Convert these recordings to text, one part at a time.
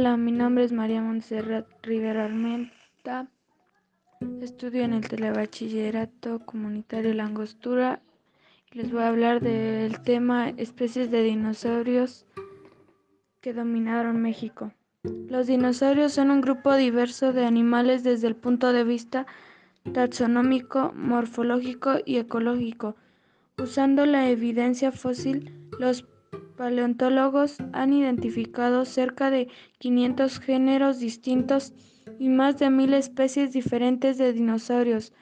Hola, mi nombre es María Montserrat Rivera Armenta. Estudio en el Telebachillerato Comunitario Langostura y les voy a hablar del tema especies de dinosaurios que dominaron México. Los dinosaurios son un grupo diverso de animales desde el punto de vista taxonómico, morfológico y ecológico. Usando la evidencia fósil, los paleontólogos han identificado cerca de 500 géneros distintos y más de mil especies diferentes de dinosaurios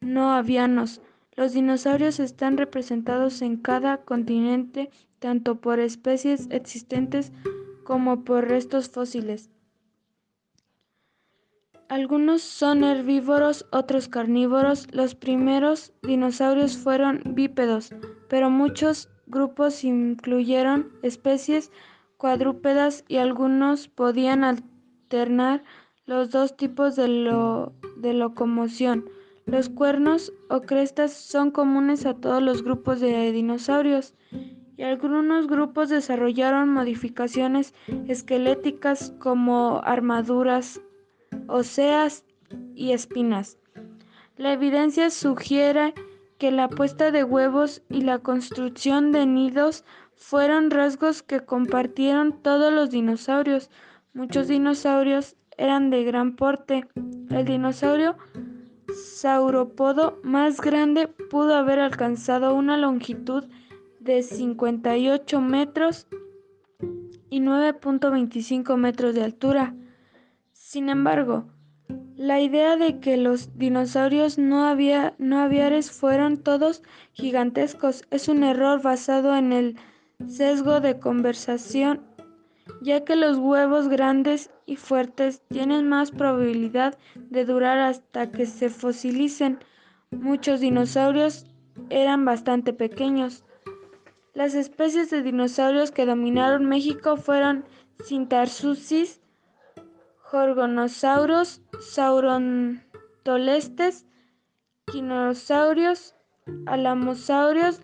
no avianos. Los dinosaurios están representados en cada continente tanto por especies existentes como por restos fósiles. Algunos son herbívoros, otros carnívoros. Los primeros dinosaurios fueron bípedos, pero muchos grupos incluyeron especies cuadrúpedas y algunos podían alternar los dos tipos de, de locomoción. Los cuernos o crestas son comunes a todos los grupos de dinosaurios y algunos grupos desarrollaron modificaciones esqueléticas como armaduras óseas y espinas. La evidencia sugiere que la puesta de huevos y la construcción de nidos fueron rasgos que compartieron todos los dinosaurios. Muchos dinosaurios eran de gran porte. El dinosaurio saurópodo más grande pudo haber alcanzado una longitud de 58 metros y 9.25 metros de altura. Sin embargo, la idea de que los dinosaurios no, había, no aviares fueron todos gigantescos es un error basado en el sesgo de conversación, ya que los huevos grandes y fuertes tienen más probabilidad de durar hasta que se fosilicen. Muchos dinosaurios eran bastante pequeños. Las especies de dinosaurios que dominaron México fueron Cintarsusis, Gorgonosaurus, Saurontolestes, Quinosaurios, Alamosaurios,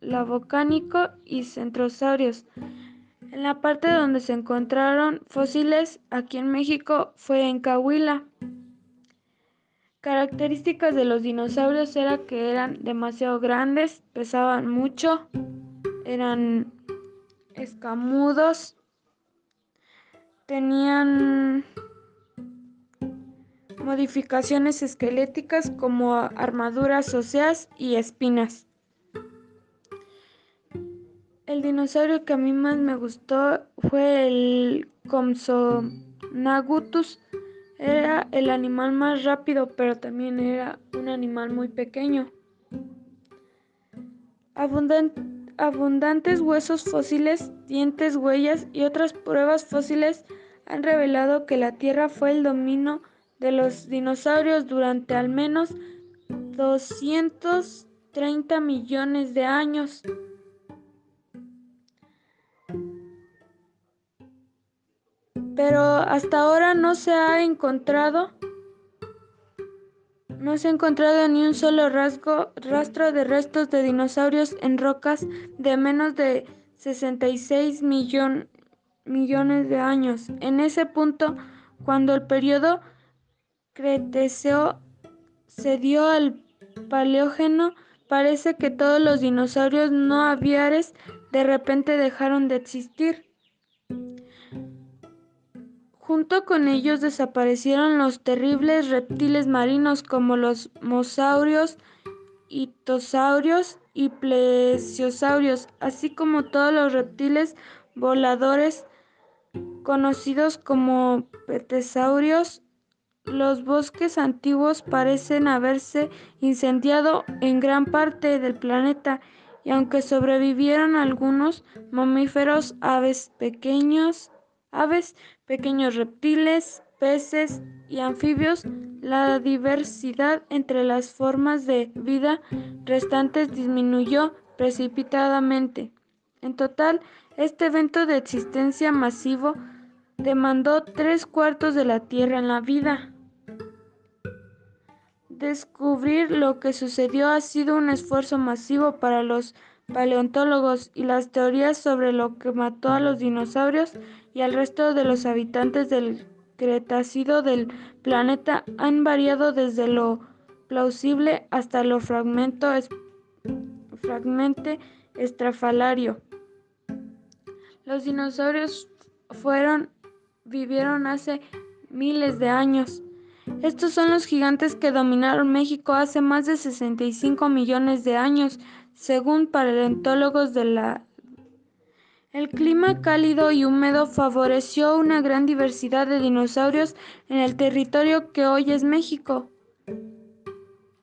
Lavocánico y Centrosaurios. En la parte donde se encontraron fósiles aquí en México fue en Cahuila. Características de los dinosaurios era que eran demasiado grandes, pesaban mucho, eran escamudos, tenían modificaciones esqueléticas como armaduras óseas y espinas. El dinosaurio que a mí más me gustó fue el Compsognathus. Era el animal más rápido, pero también era un animal muy pequeño. Abundantes huesos fósiles, dientes, huellas y otras pruebas fósiles han revelado que la Tierra fue el dominio de los dinosaurios durante al menos 230 millones de años. Pero hasta ahora no se ha encontrado no se ha encontrado ni un solo rasgo, rastro de restos de dinosaurios en rocas de menos de 66 millones de años. En ese punto, cuando el periodo Cretáceo se dio al Paleógeno, parece que todos los dinosaurios no aviares de repente dejaron de existir. Junto con ellos desaparecieron los terribles reptiles marinos como los mosaurios, itosaurios y plesiosaurios, así como todos los reptiles voladores Conocidos como pterosaurios, los bosques antiguos parecen haberse incendiado en gran parte del planeta y aunque sobrevivieron algunos mamíferos, aves pequeños, aves, pequeños reptiles, peces y anfibios, la diversidad entre las formas de vida restantes disminuyó precipitadamente. En total, este evento de existencia masivo demandó tres cuartos de la Tierra en la vida. Descubrir lo que sucedió ha sido un esfuerzo masivo para los paleontólogos y las teorías sobre lo que mató a los dinosaurios y el resto de los habitantes del Cretácido del planeta han variado desde lo plausible hasta lo fragmento fragmente estrafalario. Los dinosaurios fueron vivieron hace miles de años. Estos son los gigantes que dominaron México hace más de 65 millones de años, según paleontólogos de la el clima cálido y húmedo favoreció una gran diversidad de dinosaurios en el territorio que hoy es México.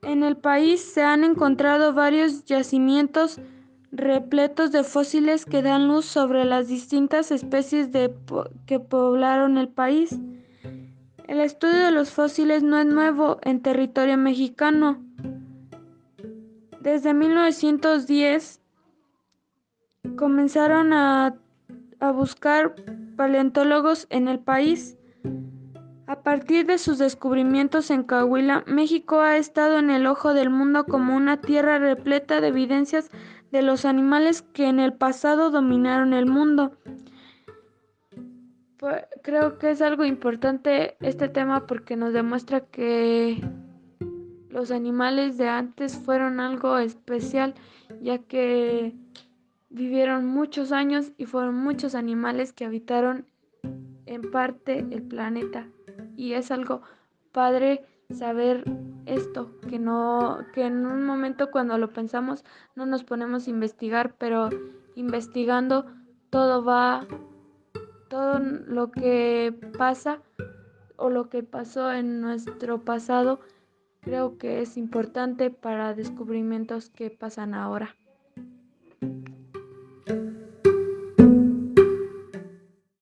En el país se han encontrado varios yacimientos repletos de fósiles que dan luz sobre las distintas especies que poblaron el país. El estudio de los fósiles no es nuevo en territorio mexicano. Desde 1910 comenzaron a, buscar paleontólogos en el país. A partir de sus descubrimientos en Coahuila, México ha estado en el ojo del mundo como una tierra repleta de evidencias de los animales que en el pasado dominaron el mundo. Creo que es algo importante este tema porque nos demuestra que los animales de antes fueron algo especial, ya que vivieron muchos años y fueron muchos animales que habitaron en parte el planeta. Y es algo padre saber esto, que no que en un momento cuando lo pensamos no nos ponemos a investigar, pero investigando todo va todo lo que pasa o lo que pasó en nuestro pasado creo que es importante para descubrimientos que pasan ahora.